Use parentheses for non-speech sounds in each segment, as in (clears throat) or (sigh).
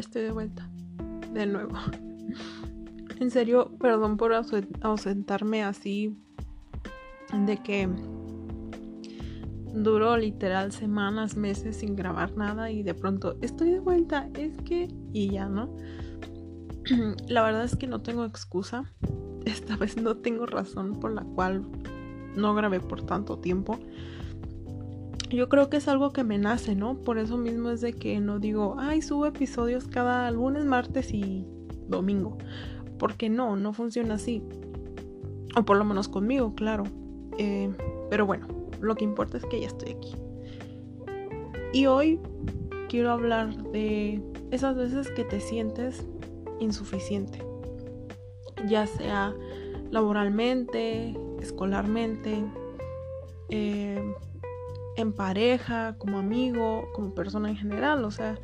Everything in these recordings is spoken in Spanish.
estoy de vuelta. De nuevo. En serio, perdón por ausentarme así. De que duró literal semanas, meses sin grabar nada y de pronto estoy de vuelta. Es que... Y ya, ¿no? (clears throat) La verdad es que no tengo excusa. Esta vez no tengo razón por la cual no grabé por tanto tiempo yo creo que es algo que me nace, ¿no? Por eso mismo es de que no digo, ay, subo episodios cada lunes, martes y domingo. Porque no, no funciona así. O por lo menos conmigo, claro. Eh, pero bueno, lo que importa es que ya estoy aquí. Y hoy quiero hablar de esas veces que te sientes insuficiente. Ya sea laboralmente, escolarmente, eh, en pareja, como amigo, como persona en general. O sea,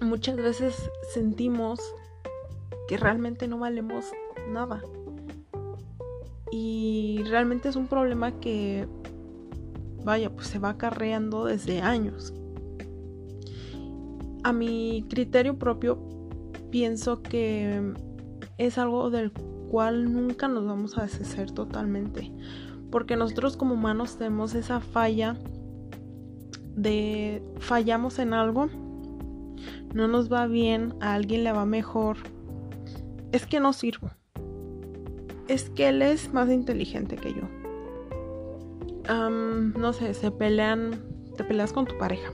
muchas veces sentimos que realmente no valemos nada. Y realmente es un problema que, vaya, pues se va acarreando desde años. A mi criterio propio, pienso que es algo del cual nunca nos vamos a deshacer totalmente porque nosotros como humanos tenemos esa falla de fallamos en algo, no nos va bien, a alguien le va mejor, es que no sirvo. Es que él es más inteligente que yo. no sé, se pelean, te peleas con tu pareja.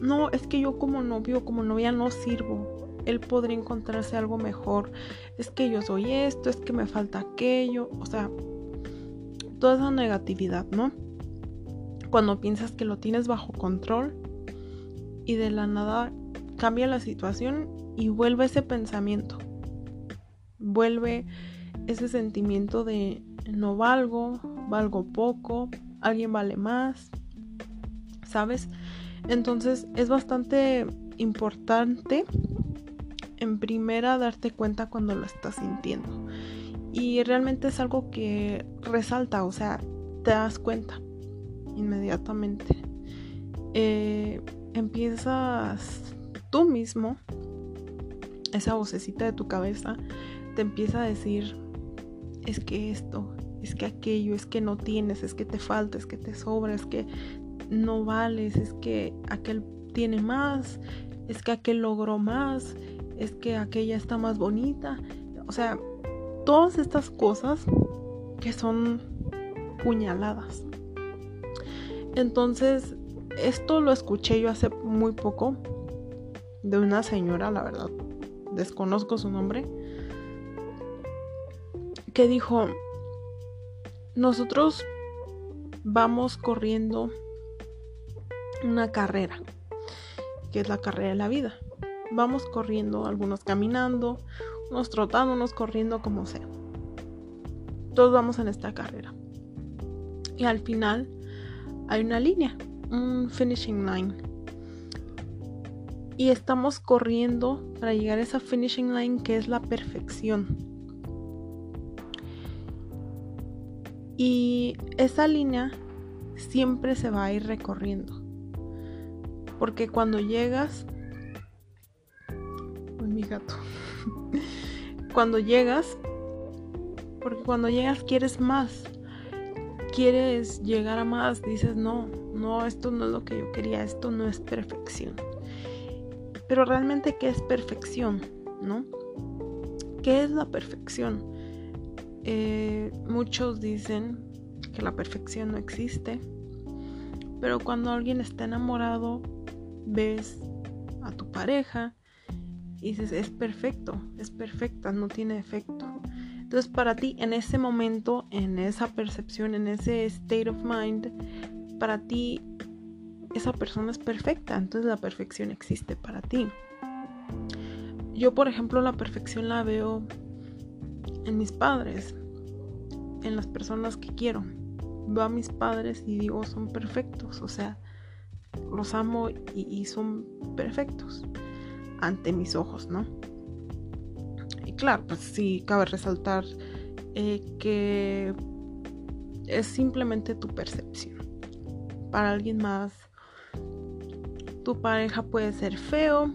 No, es que yo como novio, como novia no sirvo. Él podría encontrarse algo mejor. Es que yo soy esto, es que me falta aquello. O sea, toda esa negatividad, ¿no? Cuando piensas que lo tienes bajo control y de la nada cambia la situación y vuelve ese pensamiento. Vuelve ese sentimiento de no valgo, valgo poco, alguien vale más, ¿sabes? Entonces es bastante importante en primera darte cuenta cuando lo estás sintiendo y realmente es algo que resalta, o sea, te das cuenta inmediatamente. Eh, empiezas tú mismo, esa vocecita de tu cabeza, te empieza a decir, es que esto, es que aquello, es que no tienes, es que te falta, es que te sobra, es que no vales, es que aquel tiene más, es que aquel logró más, es que aquella está más bonita. O sea, todas estas cosas que son puñaladas. Entonces, esto lo escuché yo hace muy poco de una señora, la verdad, desconozco su nombre, que dijo, nosotros vamos corriendo una carrera, que es la carrera de la vida. Vamos corriendo, algunos caminando, unos trotando, unos corriendo, como sea. Todos vamos en esta carrera. Y al final hay una línea, un finishing line. Y estamos corriendo para llegar a esa finishing line que es la perfección. Y esa línea siempre se va a ir recorriendo. Porque cuando llegas... Uy, mi gato (laughs) cuando llegas, porque cuando llegas quieres más, quieres llegar a más, dices, no, no, esto no es lo que yo quería, esto no es perfección. Pero realmente, ¿qué es perfección? ¿No? ¿Qué es la perfección? Eh, muchos dicen que la perfección no existe, pero cuando alguien está enamorado, ves a tu pareja y dices, es perfecto, es perfecta, no tiene efecto. Entonces para ti en ese momento, en esa percepción, en ese state of mind, para ti esa persona es perfecta, entonces la perfección existe para ti. Yo, por ejemplo, la perfección la veo en mis padres, en las personas que quiero. Veo a mis padres y digo, son perfectos, o sea, los amo y, y son perfectos ante mis ojos, ¿no? Y claro, pues sí, cabe resaltar eh, que es simplemente tu percepción. Para alguien más, tu pareja puede ser feo,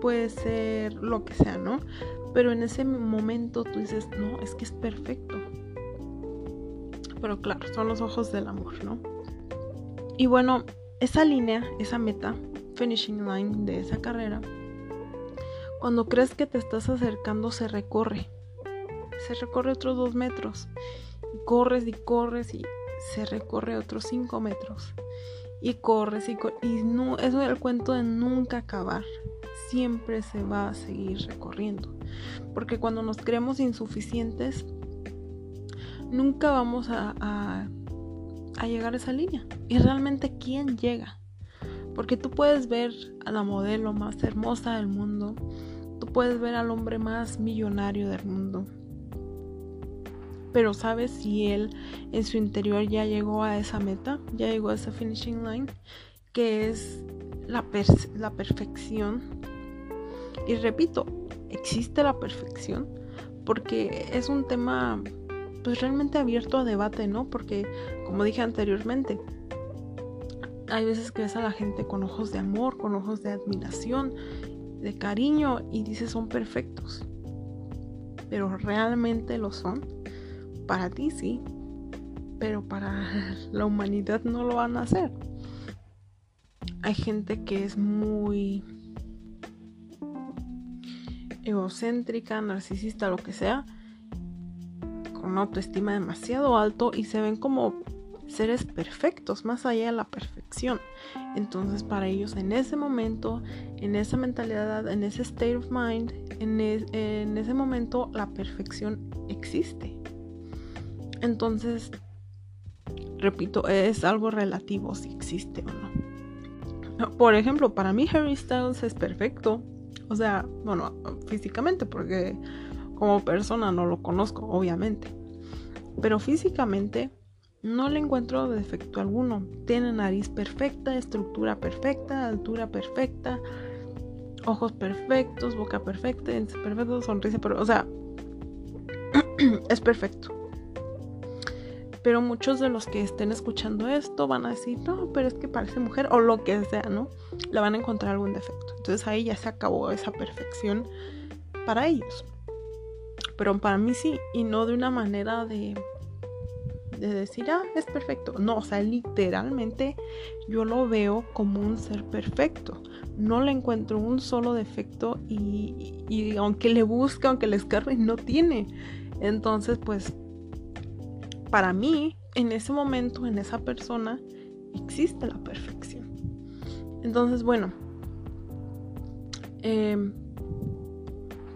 puede ser lo que sea, ¿no? Pero en ese momento tú dices, no, es que es perfecto. Pero claro, son los ojos del amor, ¿no? Y bueno, esa línea, esa meta, finishing line de esa carrera, cuando crees que te estás acercando se recorre. Se recorre otros dos metros. Y corres y corres y se recorre otros cinco metros. Y corres y corres. Y no, eso es el cuento de nunca acabar. Siempre se va a seguir recorriendo. Porque cuando nos creemos insuficientes, nunca vamos a, a, a llegar a esa línea. Y realmente, ¿quién llega? Porque tú puedes ver a la modelo más hermosa del mundo, tú puedes ver al hombre más millonario del mundo, pero ¿sabes si él en su interior ya llegó a esa meta? Ya llegó a esa finishing line, que es la, perfección. Y repito, existe la perfección porque es un tema pues realmente abierto a debate, ¿no? Porque como dije anteriormente, hay veces que ves a la gente con ojos de amor, con ojos de admiración, de cariño y dices son perfectos. Pero realmente lo son. Para ti sí, pero para (laughs) la humanidad no lo van a hacer. Hay gente que es muy egocéntrica, narcisista, lo que sea, con autoestima demasiado alto y se ven como seres perfectos, más allá de la perfección. Entonces para ellos en ese momento, en esa mentalidad, en ese state of mind, en, ese momento la perfección existe. Entonces, repito, es algo relativo si existe o no. Por ejemplo, para mí Harry Styles es perfecto. O sea, bueno, físicamente, porque como persona no lo conozco, obviamente. Pero físicamente no le encuentro defecto alguno. Tiene nariz perfecta, estructura perfecta, altura perfecta, ojos perfectos, boca perfecta, perfecto, sonrisa, pero, o sea, (clears throat) es perfecto. Pero muchos de los que estén escuchando esto van a decir, no, pero es que parece mujer o lo que sea, ¿no? Le van a encontrar algún defecto. Entonces ahí ya se acabó esa perfección para ellos. Pero para mí sí, y no de una manera de de decir, ah, es perfecto. No, o sea, literalmente yo lo veo como un ser perfecto. No le encuentro un solo defecto y, aunque le busca, aunque le escarbe, no tiene. Entonces, pues, para mí, en ese momento, en esa persona, existe la perfección. Entonces, bueno, em,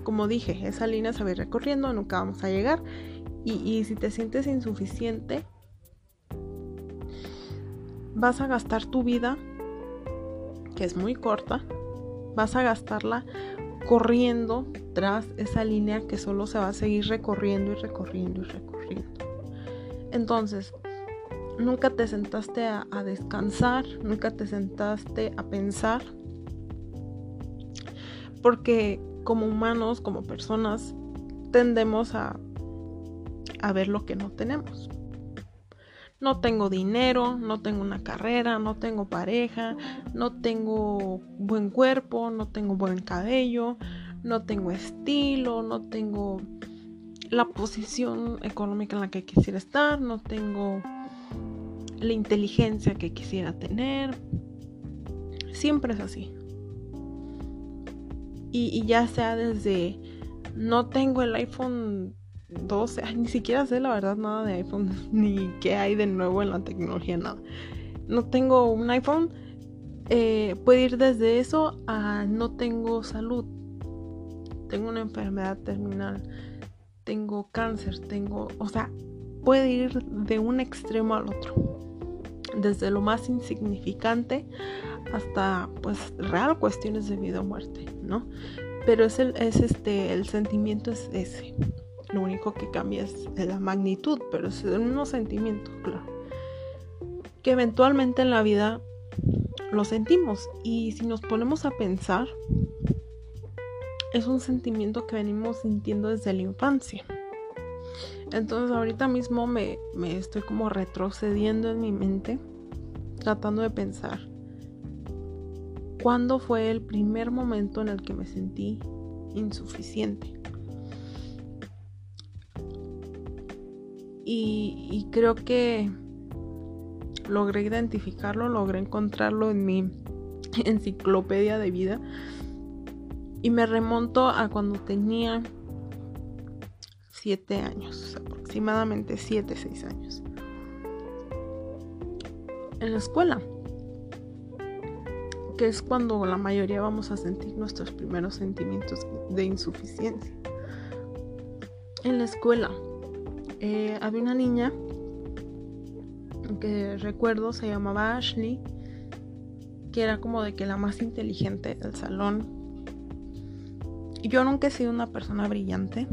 como dije, esa línea se va a ir recorriendo, nunca vamos a llegar. Y, si te sientes insuficiente, vas a gastar tu vida, que es muy corta, vas a gastarla corriendo tras esa línea que solo se va a seguir recorriendo y recorriendo y recorriendo. Entonces, nunca te sentaste a, descansar, nunca te sentaste a pensar, porque como humanos, como personas, tendemos a a ver lo que no tenemos. No tengo dinero, no tengo una carrera, no tengo pareja, no tengo buen cuerpo, no tengo buen cabello, no tengo estilo, no tengo la posición económica en la que quisiera estar, no tengo la inteligencia que quisiera tener. Siempre es así. Y, ya sea desde no tengo el iPhone 12, ni siquiera sé la verdad nada de iPhone, (laughs) ni qué hay de nuevo en la tecnología, nada. No tengo un iPhone, eh, puede ir desde eso a no tengo salud, tengo una enfermedad terminal, tengo cáncer, tengo, o sea, puede ir de un extremo al otro, desde lo más insignificante hasta, pues, real cuestiones de vida o muerte, ¿no? Pero es el, es este, el sentimiento es ese. Lo único que cambia es la magnitud, pero es el mismo sentimiento, claro. Que eventualmente en la vida lo sentimos. Y si nos ponemos a pensar, es un sentimiento que venimos sintiendo desde la infancia. Entonces ahorita mismo me, me estoy como retrocediendo en mi mente, tratando de pensar ¿Cuándo fue el primer momento en el que me sentí insuficiente? Y, creo que logré identificarlo, logré encontrarlo en mi (laughs) enciclopedia de vida. Y me remonto a cuando tenía 7 años, aproximadamente 7, 6 años. En la escuela, que es cuando la mayoría vamos a sentir nuestros primeros sentimientos de insuficiencia. En la escuela, eh, había una niña que recuerdo se llamaba Ashley, que era como de que la más inteligente del salón. Yo nunca he sido una persona brillante,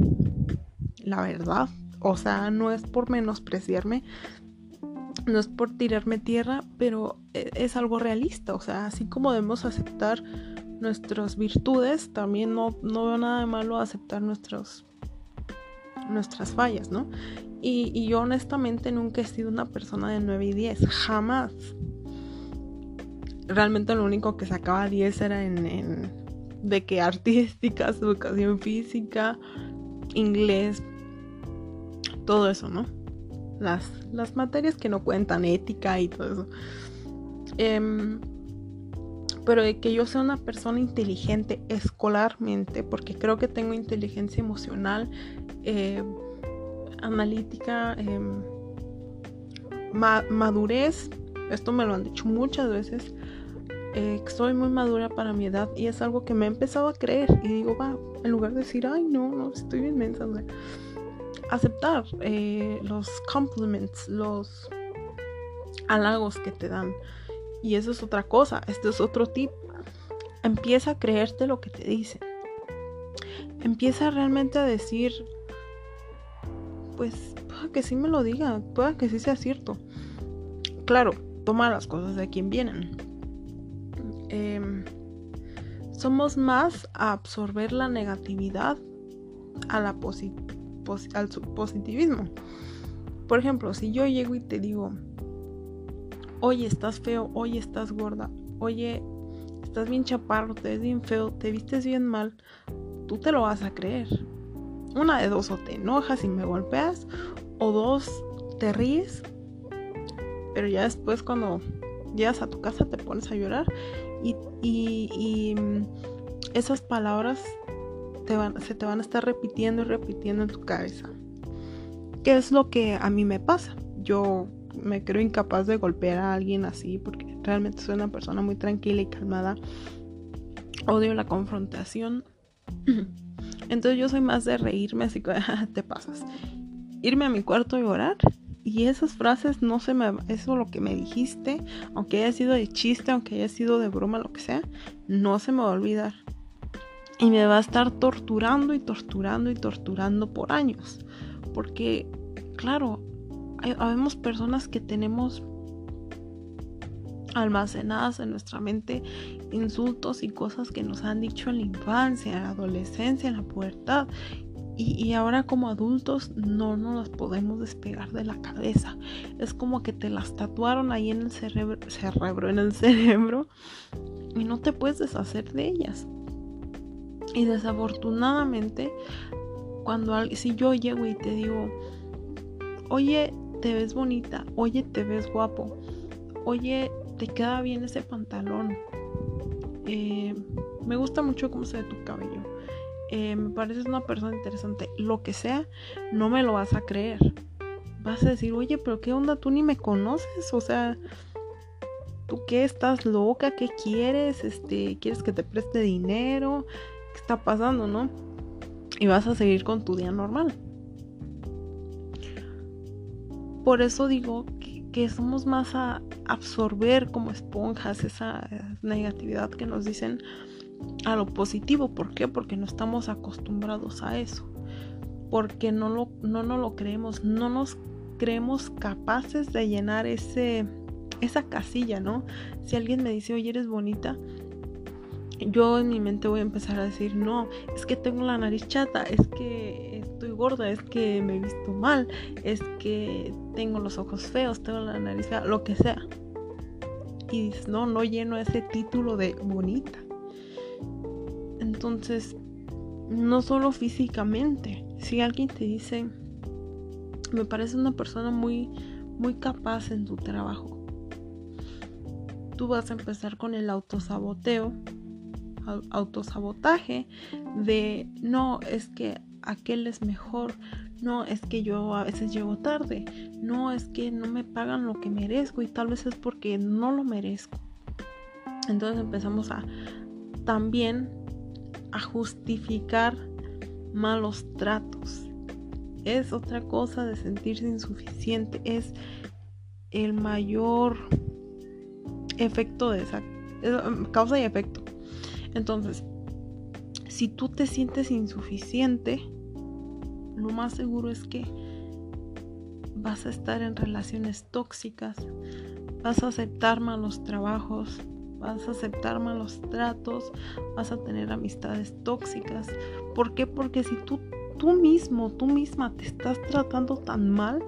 la verdad. O sea, no es por menospreciarme, no es por tirarme tierra, pero e, es algo realista. O sea, así como debemos aceptar nuestras virtudes, también no, no veo nada de malo aceptar nuestros nuestras fallas, ¿no? Y, yo honestamente nunca he sido una persona de 9 y 10, jamás. Realmente lo único que sacaba 10 era en, de que artísticas, educación física, inglés, todo eso, ¿no? Las, las materias que no cuentan, ética y todo eso. Em, pero de que yo sea una persona inteligente escolarmente, porque creo que tengo inteligencia emocional, eh, analítica, em, madurez, esto me lo han dicho muchas veces, eh, soy muy madura para mi edad y es algo que me he empezado a creer y digo, va, en lugar de decir, ay, no, no, estoy bien mensa, aceptar eh, los compliments, los halagos que te dan. Y eso es otra cosa, esto es otro tip. Empieza a creerte lo que te dicen. Empieza realmente a decir, pues pueda que sí me lo diga, pueda que sí sea cierto. Claro, toma las cosas de quien vienen. Em, somos más a absorber la negatividad a la al positivismo. Por ejemplo, si yo llego y te digo, oye, estás feo, oye, estás gorda, oye, estás bien chaparro, te ves bien feo, te vistes bien mal, tú te lo vas a creer. Una de dos, o te enojas y me golpeas, o dos, te ríes, pero ya después cuando llegas a tu casa te pones a llorar y, mm, esas palabras se te van a estar repitiendo y repitiendo en tu cabeza. ¿Qué es lo que a mí me pasa? Yo me creo incapaz de golpear a alguien así porque realmente soy una persona muy tranquila y calmada. Odio la confrontación. (clears throat) Entonces yo soy más de reírme, así que (laughs) te pasas. Irme a mi cuarto y orar. Y esas frases no se me... Eso lo que me dijiste, aunque haya sido de chiste, aunque haya sido de broma, lo que sea, no se me va a olvidar. Y me va a estar torturando y torturando y torturando por años. Porque, claro, habemos personas que tenemos almacenadas en nuestra mente insultos y cosas que nos han dicho en la infancia, en la adolescencia, en la pubertad. Y, ahora como adultos no nos las podemos despegar de la cabeza. Es como que te las tatuaron ahí en el cerebro, cerebro, en el cerebro y no te puedes deshacer de ellas. Y desafortunadamente, cuando si yo llego y te digo, oye, te ves bonita, oye, te ves guapo, oye, te queda bien ese pantalón. Eh, me gusta mucho cómo se ve tu cabello. Eh, me pareces una persona interesante. Lo que sea, no me lo vas a creer. Vas a decir, oye, pero ¿qué onda? Tú ni me conoces. O sea, ¿tú qué estás loca? ¿Qué quieres? Este, ¿Quieres que te preste dinero? ¿Qué está pasando, no? Y vas a seguir con tu día normal. Por eso digo que somos más a absorber como esponjas esa negatividad que nos dicen a lo positivo. ¿Por qué? Porque no estamos acostumbrados a eso. Porque no, lo, no nos lo creemos, no nos creemos capaces de llenar ese, esa casilla, ¿no? Si alguien me dice, oye, eres bonita, yo en mi mente voy a empezar a decir, no, es que tengo la nariz chata, es que gorda, es que me he visto mal, es que tengo los ojos feos, tengo la nariz fea, lo que sea. y dices, no, no lleno ese título de bonita. Entonces, no solo físicamente, si alguien te dice, me parece una persona muy, muy capaz en tu trabajo, tú vas a empezar con el autosaboteo, autosabotaje de, no, es que aquel es mejor, no, es que yo a veces llego tarde, no, es que no me pagan lo que merezco y tal vez es porque no lo merezco. Entonces empezamos a también a justificar malos tratos. Es otra cosa de sentirse insuficiente, es el mayor efecto de esa causa y efecto. Entonces, si tú te sientes insuficiente, lo más seguro es que vas a estar en relaciones tóxicas, vas a aceptar malos trabajos, vas a aceptar malos tratos, vas a tener amistades tóxicas. ¿Por qué? Porque si tú, tú mismo, tú misma te estás tratando tan mal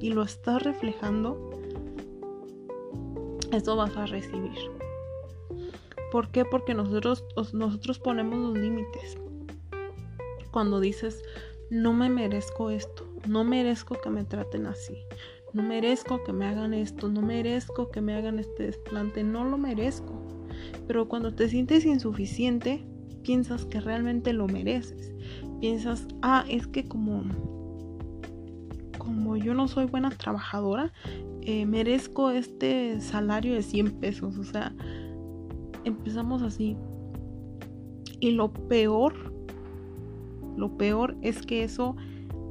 y lo estás reflejando, eso vas a recibir. ¿Por qué? Porque nosotros, nosotros ponemos los límites. Cuando dices, no me merezco esto, no merezco que me traten así, no merezco que me hagan esto, no merezco que me hagan este desplante, no lo merezco. Pero cuando te sientes insuficiente, piensas que realmente lo mereces. Piensas, ah, es que como, como yo no soy buena trabajadora, eh, merezco este salario de 100 pesos. O sea, empezamos así. Y lo peor, lo peor es que eso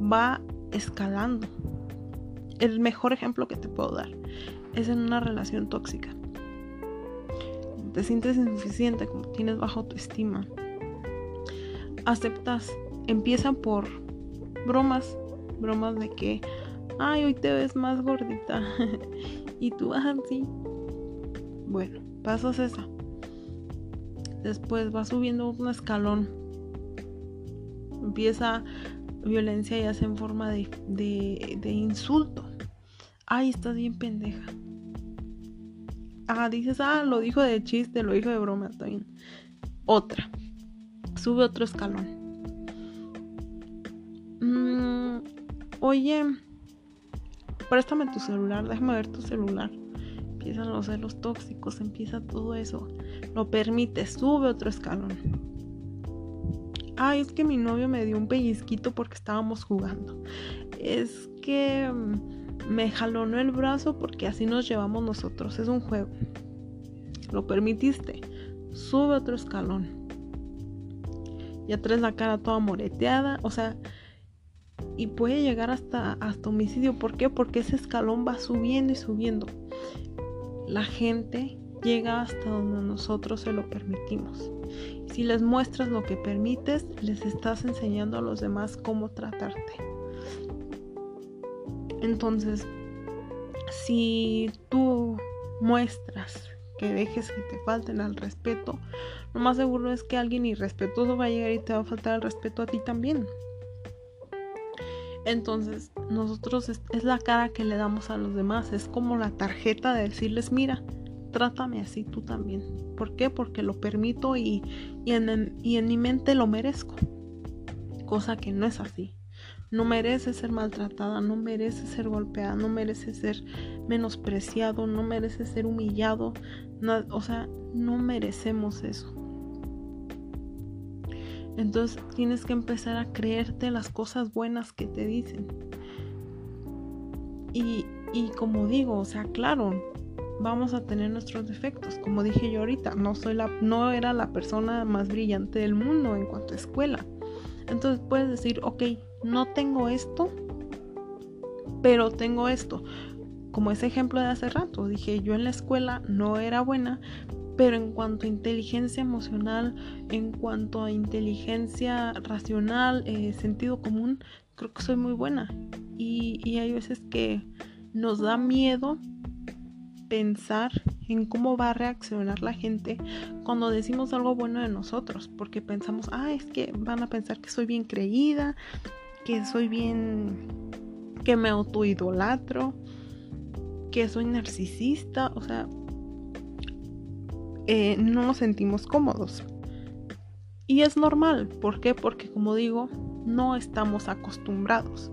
va escalando el mejor ejemplo que te puedo dar es en una relación tóxica. Te sientes insuficiente, como tienes baja autoestima. Aceptas, empiezan por bromas, bromas de que, ay, hoy te ves más gordita. (laughs) y tú así. Bueno, pasas esa. Después vas subiendo un escalón. Empieza violencia ya sea en forma de, de, insulto. Ay, estás bien pendeja. Ah, dices, ah, lo dijo de chiste, lo dijo de broma, está bien. Otra. Sube otro escalón. Mm, oye, préstame tu celular, déjame ver tu celular. Empiezan los celos tóxicos, empieza todo eso. Lo permite, sube otro escalón ay, es que mi novio me dio un pellizquito porque estábamos jugando. Es que mm, me jalonó el brazo porque así nos llevamos nosotros. Es un juego. Lo permitiste. Sube otro escalón. Ya traes la cara toda moreteada. O sea, y puede llegar hasta, hasta homicidio. ¿Por qué? Porque ese escalón va subiendo y subiendo. La gente llega hasta donde nosotros se lo permitimos. Si les muestras lo que permites, les estás enseñando a los demás cómo tratarte. Entonces, si tú muestras que dejes que te falten al respeto, lo más seguro es que alguien irrespetuoso va a llegar y te va a faltar el respeto a ti también. Entonces, nosotros es, es, la cara que le damos a los demás, es como la tarjeta de decirles, mira, trátame así tú también. ¿Por qué? Porque lo permito y, en, y en mi mente lo merezco. Cosa que no es así. No merece ser maltratada, no merece ser golpeada, no merece ser menospreciado, no merece ser humillado. o sea, no merecemos eso. Entonces tienes que empezar a creerte las cosas buenas que te dicen. Y, y como digo, o sea, claro, vamos a tener nuestros defectos. Como dije yo ahorita, no, soy la, no era la persona más brillante del mundo en cuanto a escuela. Entonces puedes decir, ok, no tengo esto, pero tengo esto. Como ese ejemplo de hace rato, dije, yo en la escuela no era buena, pero en cuanto a inteligencia emocional, en cuanto a inteligencia racional, eh, sentido común, creo que soy muy buena. Y, y hay veces que nos da miedo pensar en cómo va a reaccionar la gente cuando decimos algo bueno de nosotros, porque pensamos, ah, es que van a pensar que soy bien creída, que soy bien, que me autoidolatro, que soy narcisista, o sea, eh, no nos sentimos cómodos. Y es normal, ¿por qué? Porque como digo, no estamos acostumbrados,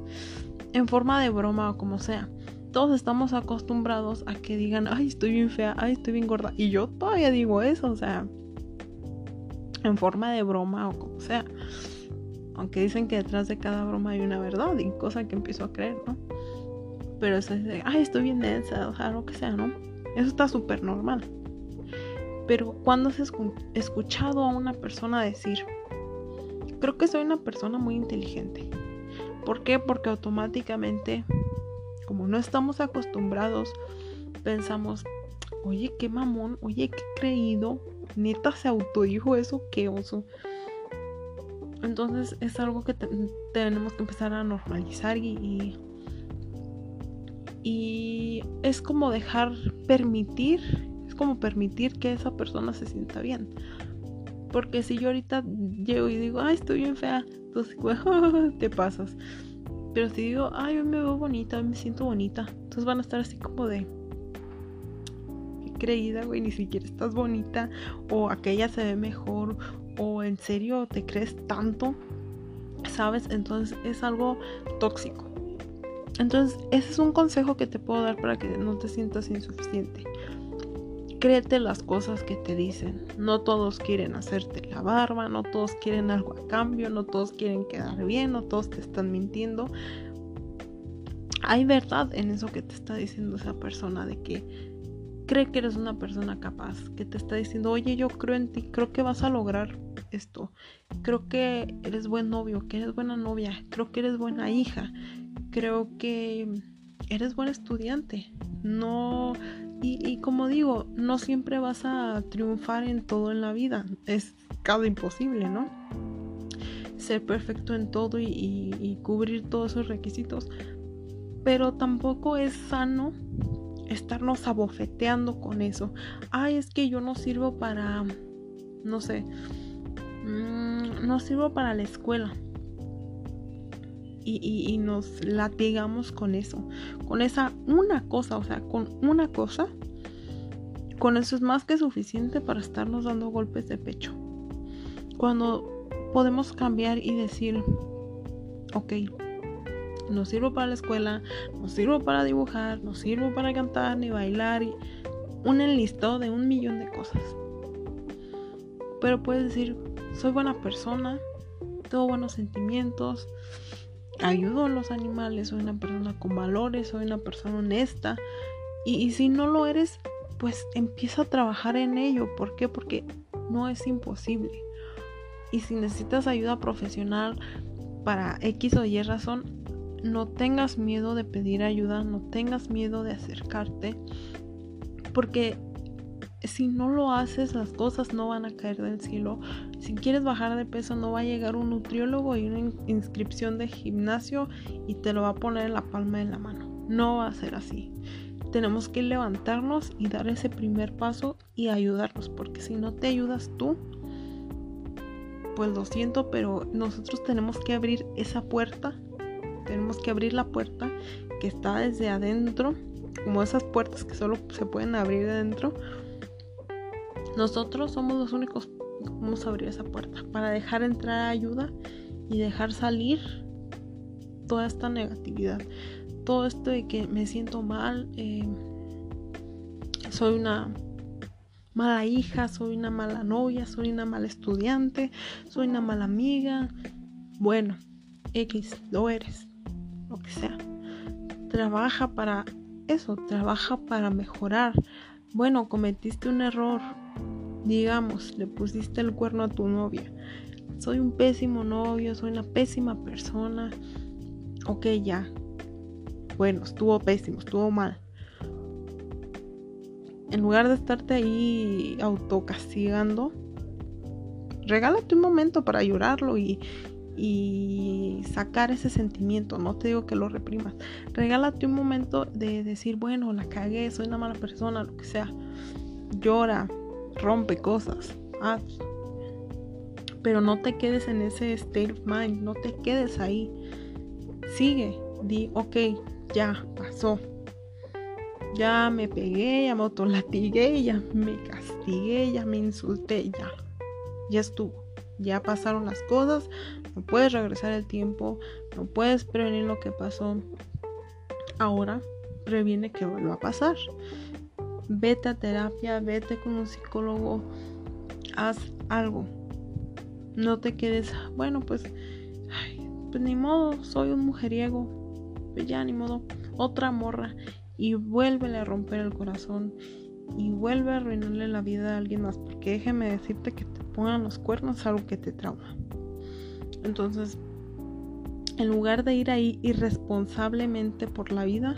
en forma de broma o como sea. Todos estamos acostumbrados a que digan, ay, estoy bien fea, ay, estoy bien gorda. Y yo todavía digo eso, o sea, en forma de broma o como sea. Aunque dicen que detrás de cada broma hay una verdad y cosa que empiezo a creer, ¿no? Pero es de, ay, estoy bien densa, o sea, lo que sea, ¿no? Eso está súper normal. Pero cuando has escuchado a una persona decir, creo que soy una persona muy inteligente. ¿Por qué? Porque automáticamente, como no estamos acostumbrados, pensamos, oye, qué mamón, oye, qué creído, neta se autodijo eso, qué oso. Entonces es algo que tenemos que empezar a normalizar y, y, es como dejar permitir, es como permitir que esa persona se sienta bien. Porque si yo ahorita llego y digo, ay, estoy bien fea, entonces, (laughs) te pasas. Pero si digo, ay, hoy me veo bonita, hoy me siento bonita, entonces van a estar así como de, creída, güey, ni siquiera estás bonita, o aquella se ve mejor, o en serio te crees tanto, ¿sabes? Entonces es algo tóxico. Entonces, ese es un consejo que te puedo dar para que no te sientas insuficiente. Créete las cosas que te dicen. No todos quieren hacerte la barba, no todos quieren algo a cambio, no todos quieren quedar bien, no todos te están mintiendo. Hay verdad en eso que te está diciendo esa persona de que cree que eres una persona capaz, que te está diciendo, oye, yo creo en ti, creo que vas a lograr esto, creo que eres buen novio, que eres buena novia, creo que eres buena hija, creo que eres buen estudiante, no, y, y como digo, no siempre vas a triunfar en todo en la vida, es cada imposible, ¿no? Ser perfecto en todo y, cubrir todos esos requisitos, pero tampoco es sano estarnos abofeteando con eso. Ay, es que yo no sirvo para, no sé, mm, no sirvo para la escuela. Y, nos latigamos con eso, con esa una cosa, o sea, con una cosa, con eso es más que suficiente para estarnos dando golpes de pecho. Cuando podemos cambiar y decir, ok, no sirvo para la escuela, no sirvo para dibujar, no sirvo para cantar ni bailar un enlistado de un millón de cosas. Pero puedes decir, soy buena persona, tengo buenos sentimientos, ayudo a los animales, soy una persona con valores, soy una persona honesta. Y, y si no lo eres, pues empieza a trabajar en ello. ¿Por qué? Porque no es imposible. Y si necesitas ayuda profesional para X o Y razón, no tengas miedo de pedir ayuda, no tengas miedo de acercarte, porque si no lo haces, las cosas no van a caer del cielo. Si quieres bajar de peso, no va a llegar un nutriólogo y una inscripción de gimnasio y te lo va a poner en la palma de la mano. No va a ser así. Tenemos que levantarnos y dar ese primer paso y ayudarnos, porque si no te ayudas tú, pues lo siento, pero nosotros tenemos que abrir esa puerta tenemos que abrir la puerta que está desde adentro, como esas puertas que solo se pueden abrir de adentro. Nosotros somos los únicos que podemos abrir esa puerta para dejar entrar ayuda y dejar salir toda esta negatividad. Todo esto de que me siento mal, eh, soy una mala hija, soy una mala novia, soy una mala estudiante, soy una mala amiga. Bueno, X, lo eres lo que sea. Trabaja para eso, trabaja para mejorar. Bueno, cometiste un error. Digamos, le pusiste el cuerno a tu novia. Soy un pésimo novio, soy una pésima persona. Ok, ya. Bueno, estuvo pésimo, estuvo mal. En lugar de estarte ahí autocastigando, regálate un momento para llorarlo y, y sacar ese sentimiento. No te digo que lo reprimas. Regálate un momento de decir, bueno, la cagué, soy una mala persona, lo que sea. Llora, rompe cosas, haz. Pero no te quedes en ese state of mind, no te quedes ahí. Sigue, di, ok, ya pasó. Ya me pegué, ya me autolatigué, ya me castigué, ya me insulté, ya. Ya estuvo. Ya pasaron las cosas. No puedes regresar el tiempo. No puedes prevenir lo que pasó. Ahora previene que vuelva a pasar. Vete a terapia, vete con un psicólogo. Haz algo. No te quedes, bueno, pues, pues ni modo, soy un mujeriego. Pues ya, ni modo. Otra morra y vuélvele a romper el corazón y vuelve a arruinarle la vida a alguien más. Porque déjeme decirte que te pongan los cuernos algo que te trauma. Entonces, en lugar de ir ahí irresponsablemente por la vida,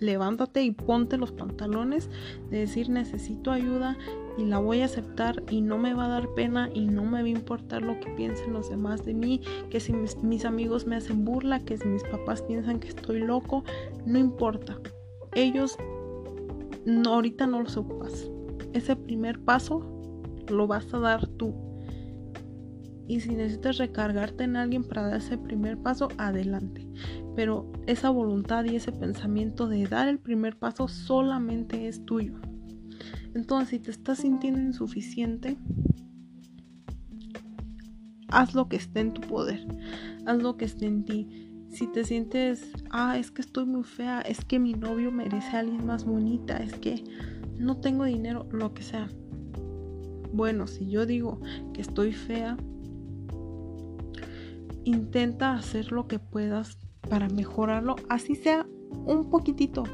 levántate y ponte los pantalones de decir necesito ayuda y la voy a aceptar y no me va a dar pena y no me va a importar lo que piensen los demás de mí, que si mis, amigos me hacen burla, que si mis papás piensan que estoy loco, no importa ellos ahorita no los ocupas. Ese primer paso lo vas a dar tú. Y si necesitas recargarte en alguien para dar ese primer paso, adelante. Pero esa voluntad y ese pensamiento de dar el primer paso solamente es tuyo. Entonces, si te estás sintiendo insuficiente, haz lo que esté en tu poder. Haz lo que esté en ti si te sientes, ah, es que estoy muy fea, es que mi novio merece a alguien más bonita, es que no tengo dinero, lo que sea. Bueno, si yo digo que estoy fea, intenta hacer lo que puedas para mejorarlo, así sea un poquitito,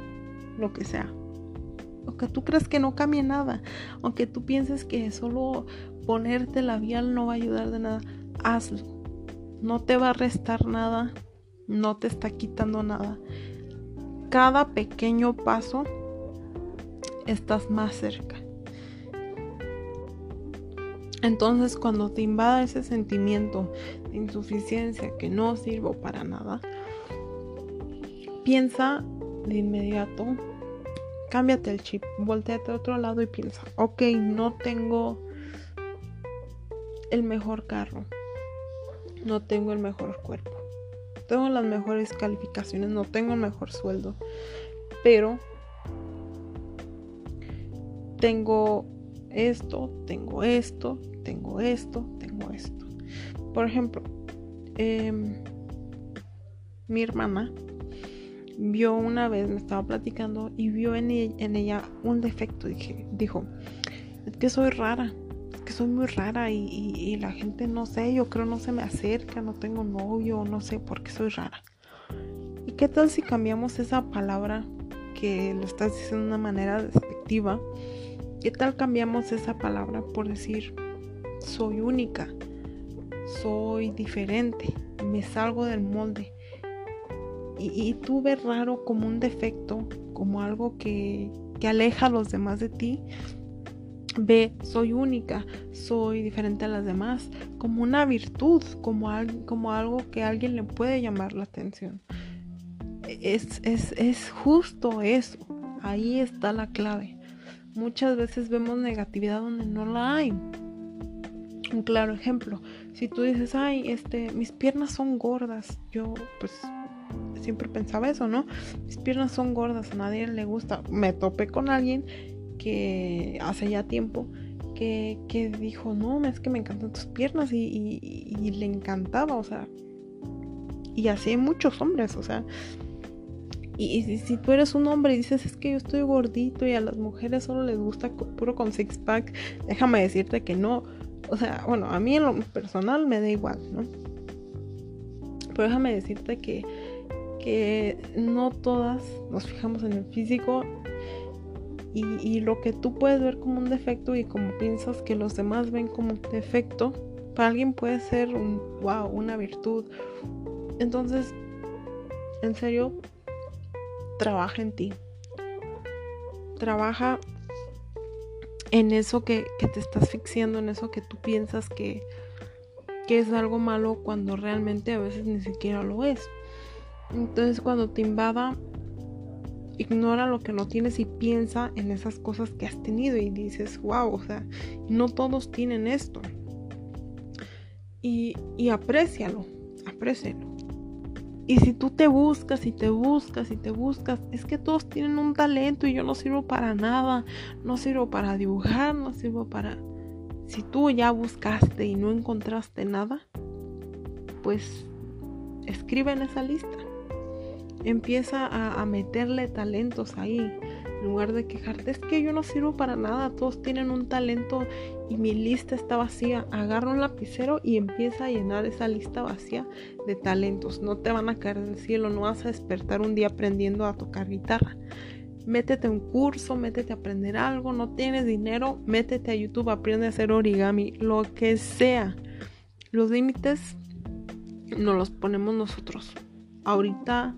lo que sea. Aunque tú creas que no cambie nada, aunque tú pienses que solo ponerte labial no va a ayudar de nada, hazlo. No te va a restar nada, no te está quitando nada. Cada pequeño paso estás más cerca. Entonces cuando te invada ese sentimiento de insuficiencia que no sirvo para nada, piensa de inmediato, cámbiate el chip, volteate a otro lado y piensa, ok, no tengo el mejor carro, no tengo el mejor cuerpo, tengo las mejores calificaciones, no tengo el mejor sueldo, pero tengo esto, tengo esto, tengo esto, tengo esto. Por ejemplo, em, mi hermana vio una vez, me estaba platicando y vio en ella, en ella un defecto. Dije, dijo, es que soy rara que soy muy rara y, la gente no sé, yo creo no se me acerca, no tengo novio, no sé por qué soy rara. ¿Y qué tal si cambiamos esa palabra que lo estás diciendo de una manera despectiva? ¿Qué tal cambiamos esa palabra por decir soy única, soy diferente, me salgo del molde? Y, tú ves raro como un defecto, como algo que, que aleja a los demás de ti, Ve, soy única, soy diferente a las demás, como una virtud, como, como algo que a alguien le puede llamar la atención. Es, es, es justo eso, ahí está la clave. Muchas veces vemos negatividad donde no la hay. Un claro ejemplo, si tú dices, ay, este, mis piernas son gordas, yo pues siempre pensaba eso, ¿no? Mis piernas son gordas, a nadie le gusta. Me topé con alguien que hace ya tiempo que, dijo, no, es que me encantan tus piernas y, le encantaba, o sea, y así hay muchos hombres, o sea, y, si, tú eres un hombre y dices, es que yo estoy gordito y a las mujeres solo les gusta puro con six pack, déjame decirte que no, o sea, bueno, a mí en lo personal me da igual, ¿no? Pero déjame decirte que, que no todas nos fijamos en el físico y, lo que tú puedes ver como un defecto y como piensas que los demás ven como un defecto, para alguien puede ser un wow, una virtud. Entonces, en serio, trabaja en ti. Trabaja en eso que, te estás asfixiando, en eso que tú piensas que, que es algo malo cuando realmente a veces ni siquiera lo es. Entonces cuando te invada ignora lo que no tienes y piensa en esas cosas que has tenido y dices, wow, o sea, no todos tienen esto. Y, y aprécialo, aprécialo. Y si tú te buscas y te buscas y te buscas, es que todos tienen un talento y yo no sirvo para nada. No sirvo para dibujar, no sirvo para... Si tú ya buscaste y no encontraste nada, pues escribe en esa lista. Empieza a, meterle talentos ahí en lugar de quejarte, es que yo no sirvo para nada, todos tienen un talento y mi lista está vacía. Agarra un lapicero y empieza a llenar esa lista vacía de talentos. No te van a caer del cielo, no vas a despertar un día aprendiendo a tocar guitarra. Métete a un curso, métete a aprender algo, no tienes dinero, métete a YouTube, aprende a hacer origami, lo que sea. Los límites nos los ponemos nosotros. Ahorita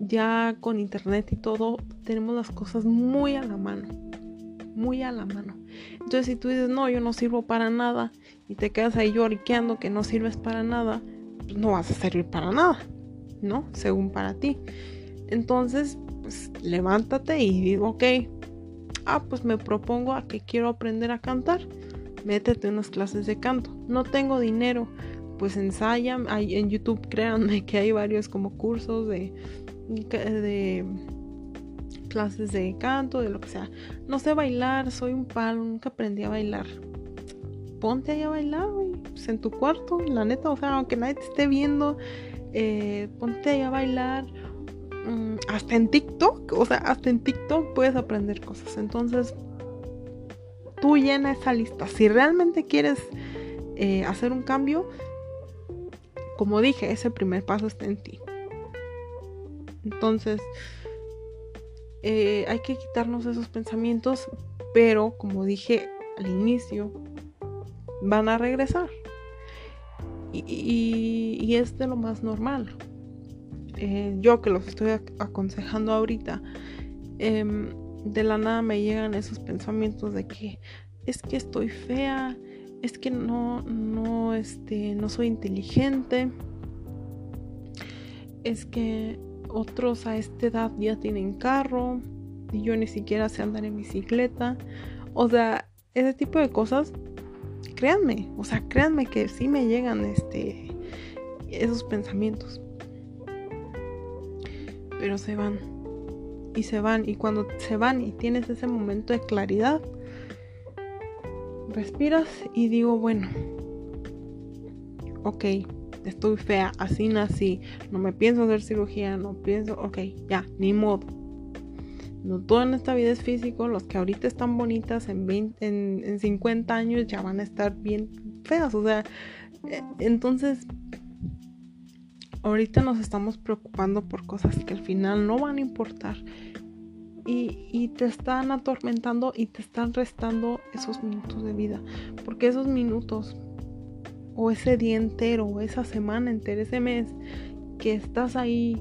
ya con internet y todo tenemos las cosas muy a la mano, muy a la mano. Entonces si tú dices, no, yo no sirvo para nada y te quedas ahí lloriqueando que no sirves para nada, pues no vas a servir para nada, ¿no? Según para ti. Entonces, pues levántate y digo, ok, ah, pues me propongo a que quiero aprender a cantar. Métete unas clases de canto. No tengo dinero, pues ensaya. en YouTube, créanme que hay varios como cursos de de clases de canto, de lo que sea. No sé bailar, soy un palo, nunca aprendí a bailar. Ponte ahí a bailar, pues, en tu cuarto, la neta, o sea, aunque nadie te esté viendo, eh, ponte ahí a bailar. Mm, hasta en TikTok, o sea, hasta en TikTok puedes aprender cosas. Entonces, tú llena esa lista. Si realmente quieres eh, hacer un cambio, como dije, ese primer paso está en ti. Entonces, eh, hay que quitarnos esos pensamientos, pero como dije al inicio, van a regresar. Y, es de lo más normal. Eh, yo que los estoy aconsejando ahorita, em, de la nada me llegan esos pensamientos de que es que estoy fea, es que no, no, este, no soy inteligente, es que otros a esta edad ya tienen carro y yo ni siquiera sé andar en bicicleta. O sea, ese tipo de cosas, créanme, o sea, créanme que sí me llegan este esos pensamientos. Pero se van. Y se van. Y cuando se van y tienes ese momento de claridad, respiras y digo, bueno, ok, estoy fea, así nací, no me pienso hacer cirugía, no pienso, ok, ya, ni modo. No todo en esta vida es físico, los que ahorita están bonitas en, 20, en, 50 años ya van a estar bien feas, o sea, eh, entonces ahorita nos estamos preocupando por cosas que al final no van a importar y, y, te están atormentando y te están restando esos minutos de vida. Porque esos minutos o ese día entero, o esa semana entera, ese mes, que estás ahí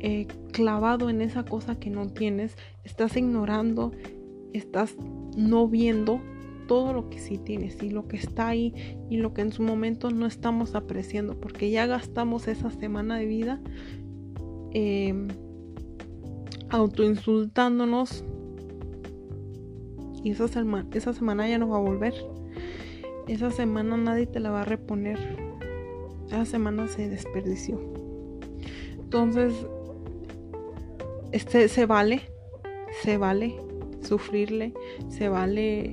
eh, clavado en esa cosa que no tienes, estás ignorando, estás no viendo todo lo que sí tienes y lo que está ahí y lo que en su momento no estamos apreciando porque ya gastamos esa semana de vida eh, autoinsultándonos y esa, esa semana ya no va a volver. Esa semana nadie te la va a reponer. Esa semana se desperdició. Entonces, este se vale, se vale sufrirle, se vale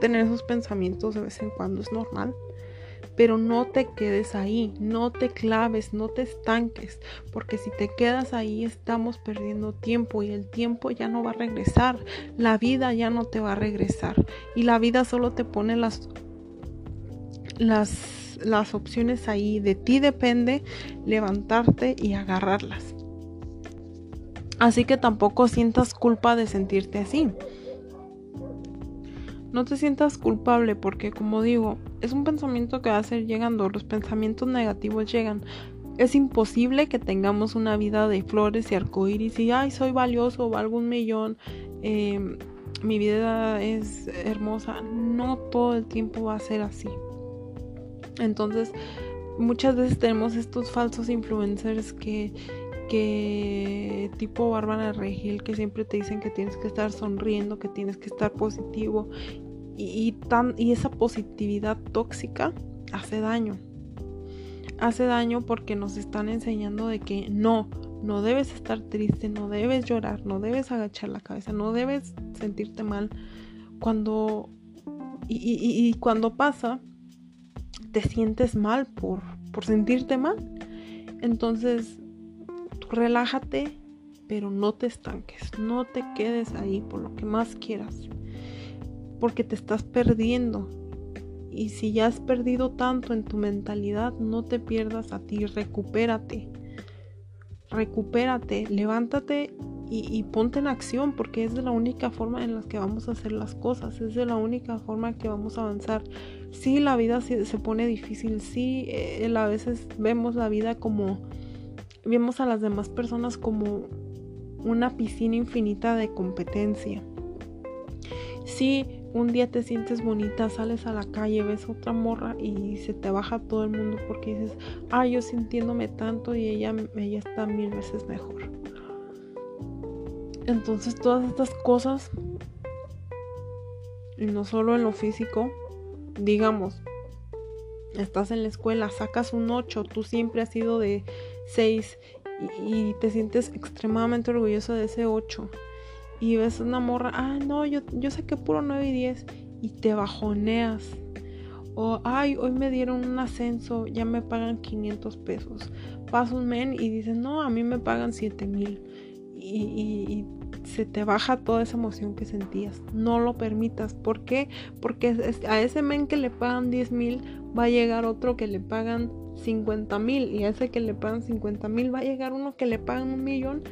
tener esos pensamientos de vez en cuando, es normal. Pero no te quedes ahí, no te claves, no te estanques, porque si te quedas ahí estamos perdiendo tiempo y el tiempo ya no va a regresar, la vida ya no te va a regresar y la vida solo te pone las las, las opciones ahí. De ti depende levantarte y agarrarlas. Así que tampoco sientas culpa de sentirte así. No te sientas culpable porque, como digo, es un pensamiento que va a ser llegando. Los pensamientos negativos llegan. Es imposible que tengamos una vida de flores y arcoíris y, ay, soy valioso, valgo un millón, em, mi vida es hermosa. No todo el tiempo va a ser así. Entonces, muchas veces tenemos estos falsos influencers que, que tipo Bárbara Regil, que siempre te dicen que tienes que estar sonriendo, que tienes que estar positivo. Y, tan, y esa positividad tóxica hace daño. hace daño porque nos están enseñando de que no, no debes estar triste, no debes llorar, no debes agachar la cabeza, no debes sentirte mal. Cuando y, cuando pasa, te sientes mal por, por sentirte mal. Entonces, relájate, pero no te estanques, no te quedes ahí por lo que más quieras, porque te estás perdiendo. Y si ya has perdido tanto en tu mentalidad, no te pierdas a ti, recupérate. Recupérate, levántate y, ponte en acción porque es de la única forma en la que vamos a hacer las cosas, es de la única forma que vamos a avanzar. Sí, la vida se, se pone difícil, sí, eh, a veces vemos la vida como, vemos a las demás personas como una piscina infinita de competencia. Sí, un día te sientes bonita, sales a la calle, ves otra morra y se te baja todo el mundo porque dices, ah, yo sintiéndome tanto y ella, ella está mil veces mejor. Entonces todas estas cosas, y no solo en lo físico, digamos, estás en la escuela, sacas un 8, tú siempre has sido de 6 y, te sientes extremadamente orgulloso de ese 8. Y ves una morra, ah, no, yo, yo saqué puro 9 y 10 y te bajoneas. O, ay, hoy me dieron un ascenso, ya me pagan 500 pesos. Pasa un men y dices, no, a mí me pagan 7 mil. y, se te baja toda esa emoción que sentías. No lo permitas. ¿Por qué? Porque a ese men que le pagan 10 mil va a llegar otro que le pagan 50 mil y a ese que le pagan 50 mil va a llegar uno que le pagan un millón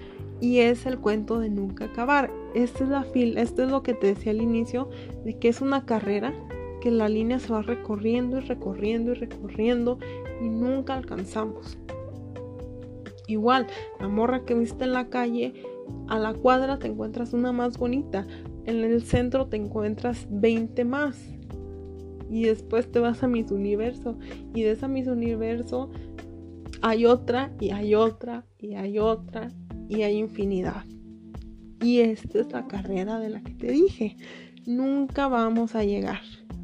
y es el cuento de nunca acabar. Esta es la fil, esto es lo que te decía al inicio de que es una carrera que la línea se va recorriendo y recorriendo y recorriendo y nunca alcanzamos. Igual, la morra que viste en la calle a la cuadra te encuentras una más bonita. En el centro te encuentras 20 más. Y después te vas a Miss Universo. Y de esa Miss Universo hay otra y hay otra y hay otra y hay infinidad. Y esta es la carrera de la que te dije. Nunca vamos a llegar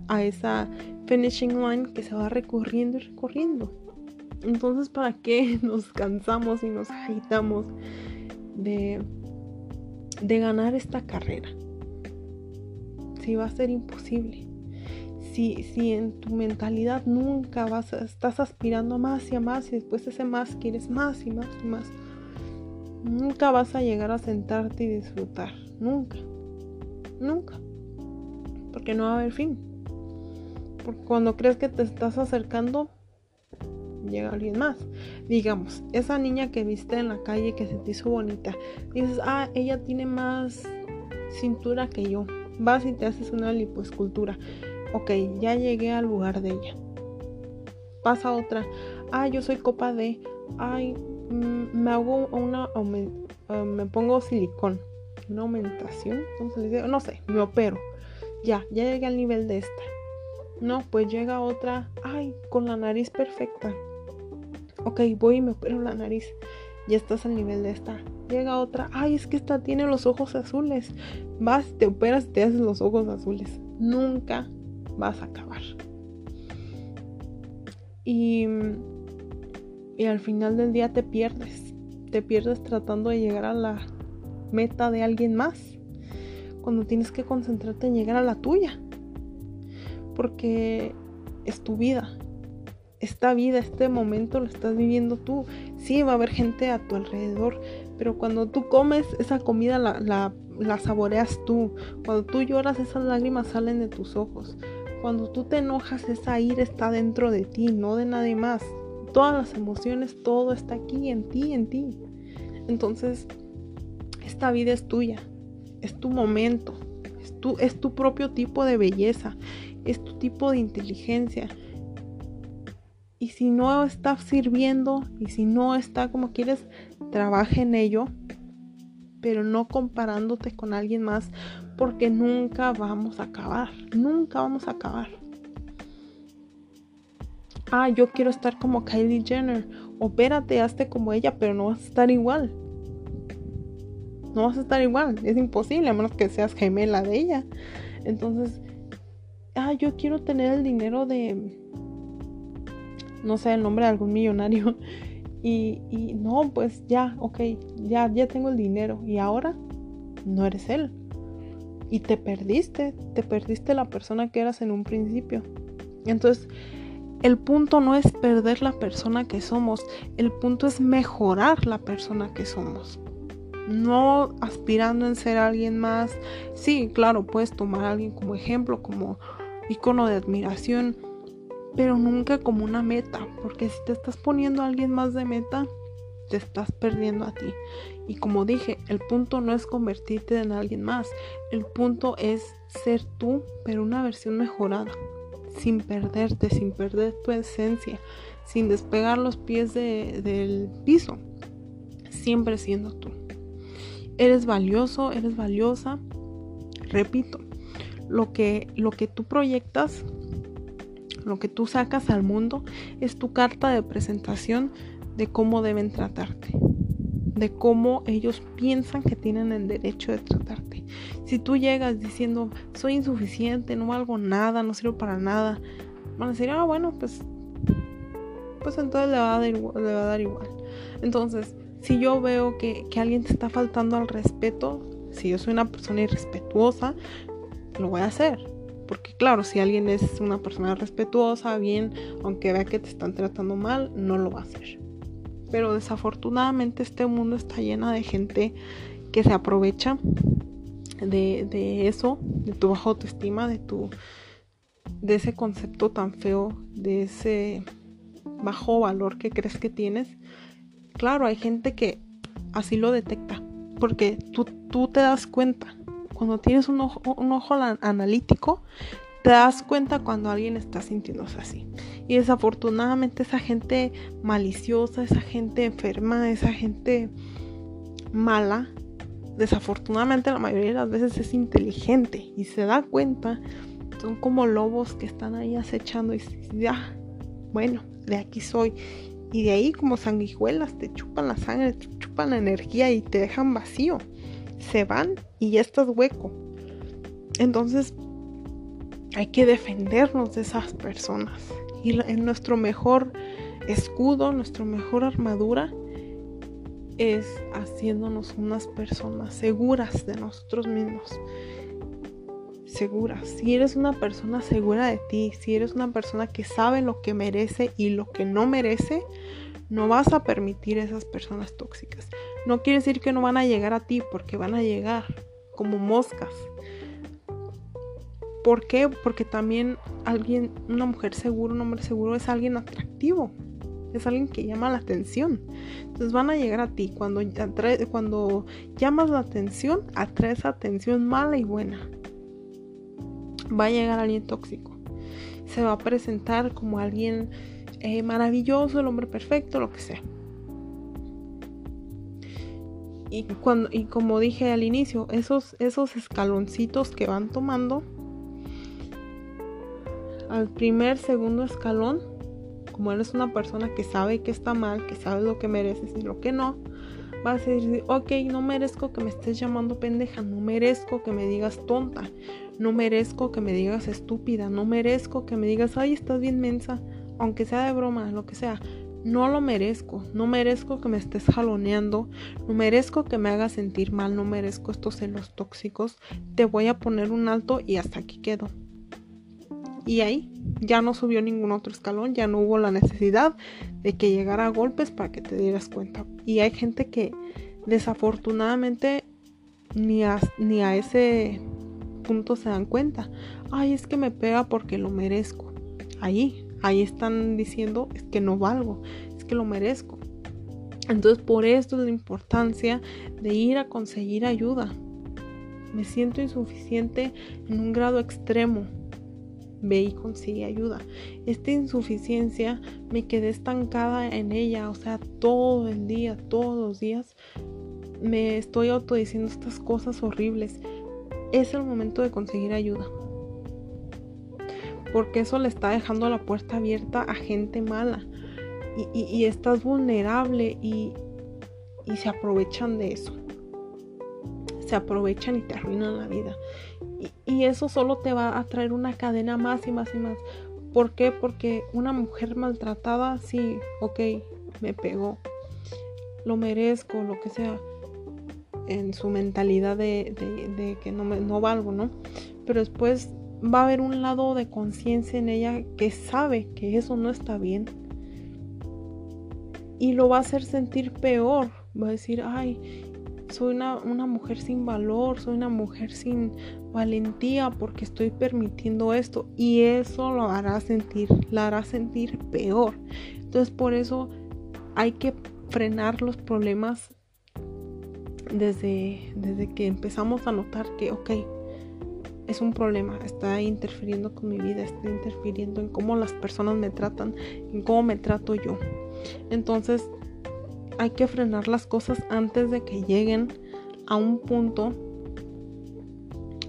a esa finishing line que se va recorriendo y recorriendo. Entonces, ¿para qué (laughs) nos cansamos y nos agitamos? De, de ganar esta carrera. Si va a ser imposible. Si, si en tu mentalidad nunca vas a, estás aspirando más y a más y después ese más quieres más y más y más, nunca vas a llegar a sentarte y disfrutar. Nunca. Nunca. Porque no va a haber fin. Porque cuando crees que te estás acercando, llega alguien más. Digamos, esa niña que viste en la calle que se te hizo bonita. Dices, ah, ella tiene más cintura que yo. Vas y te haces una lipoescultura. Ok, ya llegué al lugar de ella. Pasa otra. Ah, yo soy copa de. Ay, mm, me hago una. Ah, me pongo silicón. Una aumentación. No sé, me opero. Ya, ya llegué al nivel de esta. No, pues llega otra, ay, con la nariz perfecta ok, voy y me opero la nariz. Ya estás al nivel de esta. Llega otra, ay, es que esta tiene los ojos azules. Vas, te operas te haces los ojos azules. Nunca vas a acabar. Y, y al final del día te pierdes. Te pierdes tratando de llegar a la meta de alguien más. Cuando tienes que concentrarte en llegar a la tuya. Porque es tu vida esta vida, este momento lo estás viviendo tú. Sí, va a haber gente a tu alrededor, pero cuando tú comes esa comida la, la, saboreas tú. Cuando tú lloras, esas lágrimas salen de tus ojos. Cuando tú te enojas, esa ira está dentro de ti, no de nadie más. Todas las emociones, todo está aquí, en ti, en ti. Entonces, esta vida es tuya, es tu momento, es tu, es tu propio tipo de belleza, es tu tipo de inteligencia, y si no está sirviendo y si no está como quieres, trabaja en ello, pero no comparándote con alguien más porque nunca vamos a acabar, nunca vamos a acabar. Ah, yo quiero estar como Kylie Jenner. Opérate, hazte como ella, pero no vas a estar igual. No vas a estar igual, es imposible, a menos que seas gemela de ella. Entonces, ah, yo quiero tener el dinero de no sé, el nombre de algún millonario. (laughs) Y, y no, pues ya, ok, ya, ya tengo el dinero. Y ahora no eres él. Y te perdiste, te perdiste la persona que eras en un principio. Entonces, el punto no es perder la persona que somos, el punto es mejorar la persona que somos. No aspirando en ser alguien más. Sí, claro, puedes tomar a alguien como ejemplo, como icono de admiración, pero nunca como una meta, porque si te estás poniendo a alguien más de meta, te estás perdiendo a ti. Y como dije, el punto no es convertirte en alguien más, el punto es ser tú, pero una versión mejorada sin perderte, sin perder tu esencia, sin despegar los pies del piso, siempre siendo tú. Eres valioso, eres valiosa. Repito, lo que, lo que tú proyectas, lo que tú sacas al mundo, es tu carta de presentación de cómo deben tratarte de cómo ellos piensan que tienen el derecho de tratarte. Si tú llegas diciendo, soy insuficiente, no valgo nada, no sirvo para nada, van a decir, ah, bueno, pues, pues entonces le va a dar igual. Le va a dar igual. Entonces, si yo veo que, que alguien te está faltando al respeto, si yo soy una persona irrespetuosa, lo voy a hacer. Porque claro, si alguien es una persona respetuosa, bien, aunque vea que te están tratando mal, no lo va a hacer. Pero desafortunadamente este mundo está lleno de gente que se aprovecha de, eso, de tu baja autoestima, de tu de ese concepto tan feo, de ese bajo valor que crees que tienes. Claro, hay gente que así lo detecta, porque tú, tú te das cuenta. Cuando tienes un ojo, analítico, te das cuenta cuando alguien está sintiéndose así. Y desafortunadamente esa gente maliciosa, esa gente enferma, esa gente mala, desafortunadamente la mayoría de las veces es inteligente y se da cuenta. Son como lobos que están ahí acechando y ya, bueno, de aquí soy. Y de ahí como sanguijuelas te chupan la sangre, te chupan la energía y te dejan vacío. Se van y ya estás hueco. Entonces hay que defendernos de esas personas. Y en nuestro mejor escudo, nuestra mejor armadura es haciéndonos unas personas seguras de nosotros mismos. Seguras. Si eres una persona segura de ti, si eres una persona que sabe lo que merece y lo que no merece, no vas a permitir esas personas tóxicas. No quiere decir que no van a llegar a ti, porque van a llegar como moscas ¿Por qué? Porque también alguien, una mujer segura, un hombre seguro es alguien atractivo. Es alguien que llama la atención. Entonces van a llegar a ti. Cuando, cuando llamas la atención, atraes atención mala y buena. Va a llegar alguien tóxico. Se va a presentar como alguien eh, maravilloso, el hombre perfecto, lo que sea. Y, cuando, y como dije al inicio, esos, esos escaloncitos que van tomando al primer, segundo escalón, como eres una persona que sabe que está mal, que sabe lo que mereces y lo que no, vas a decir, ok, no merezco que me estés llamando pendeja, no merezco que me digas tonta, no merezco que me digas estúpida, no merezco que me digas, ay, estás bien mensa, aunque sea de broma, lo que sea. No lo merezco, no merezco que me estés jaloneando, no merezco que me hagas sentir mal, no merezco estos celos tóxicos, te voy a poner un alto y hasta aquí quedo. Y ahí ya no subió ningún otro escalón, ya no hubo la necesidad de que llegara a golpes para que te dieras cuenta. Y hay gente que desafortunadamente ni a, ni a ese punto se dan cuenta. Ay, es que me pega porque lo merezco. Ahí, ahí están diciendo es que no valgo, es que lo merezco. Entonces por esto es la importancia de ir a conseguir ayuda. Me siento insuficiente en un grado extremo ve y consigue ayuda. Esta insuficiencia me quedé estancada en ella, o sea, todo el día, todos los días me estoy autodiciendo estas cosas horribles. Es el momento de conseguir ayuda. Porque eso le está dejando la puerta abierta a gente mala. Y, estás vulnerable y, se aprovechan de eso. Se aprovechan y te arruinan la vida. Y, eso solo te va a traer una cadena más y más y más. ¿Por qué? Porque una mujer maltratada, sí, ok, me pegó, lo merezco, lo que sea, en su mentalidad de, que no, me, no valgo, ¿no? Pero después va a haber un lado de conciencia en ella que sabe que eso no está bien. Y lo va a hacer sentir peor. Va a decir, ay, soy una, una, mujer sin valor, soy una mujer sin valentía porque estoy permitiendo esto. Y eso lo hará sentir, la hará sentir peor. Entonces por eso hay que frenar los problemas desde, desde que empezamos a notar que, ok, es un problema, está interfiriendo con mi vida, está interfiriendo en cómo las personas me tratan, en cómo me trato yo. Entonces hay que frenar las cosas antes de que lleguen a un punto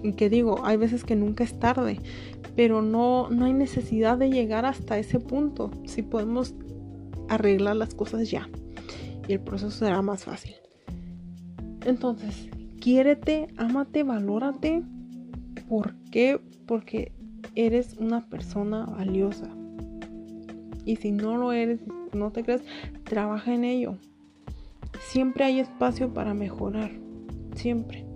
y que digo, hay veces que nunca es tarde, pero no, no hay necesidad de llegar hasta ese punto si podemos arreglar las cosas ya y el proceso será más fácil. Entonces, quiérete, ámate, valórate. ¿Por qué? Porque eres una persona valiosa. Y si no lo eres, no te crees, trabaja en ello. Siempre hay espacio para mejorar. Siempre.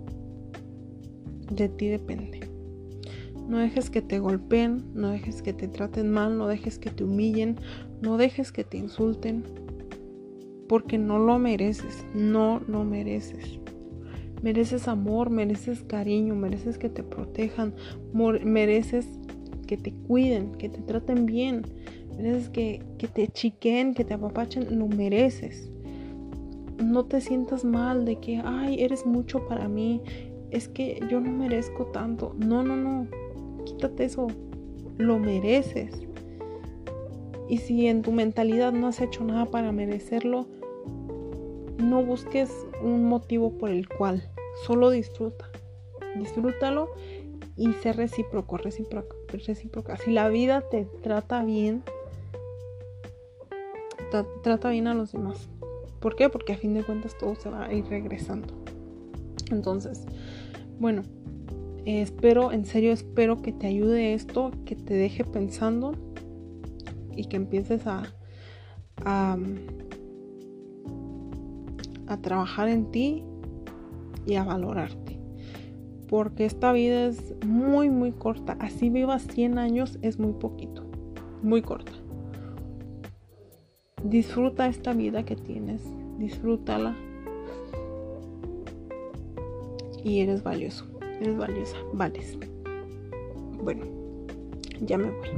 De ti depende. No dejes que te golpeen, no dejes que te traten mal, no dejes que te humillen, no dejes que te insulten, porque no lo mereces, no lo mereces. Mereces amor, mereces cariño, mereces que te protejan, mereces que te cuiden, que te traten bien, mereces que, que te chiquen, que te apapachen, lo mereces. No te sientas mal de que, ay, eres mucho para mí, es que yo no merezco tanto. No, no, no, quítate eso, lo mereces. Y si en tu mentalidad no has hecho nada para merecerlo, no busques un motivo por el cual, solo disfruta. Disfrútalo y sé recíproco, recíproco, recíproca. Si la vida te trata bien, trata bien a los demás. ¿Por qué? Porque a fin de cuentas todo se va a ir regresando. Entonces, bueno, espero, en serio espero que te ayude esto, que te deje pensando y que empieces a, a a trabajar en ti y a valorarte. Porque esta vida es muy, muy corta. Así vivas 100 años es muy poquito. Muy corta. Disfruta esta vida que tienes. Disfrútala. Y eres valioso. Eres valiosa. Vales. Bueno, ya me voy.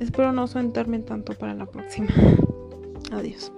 Espero no sentarme tanto para la próxima. Adiós.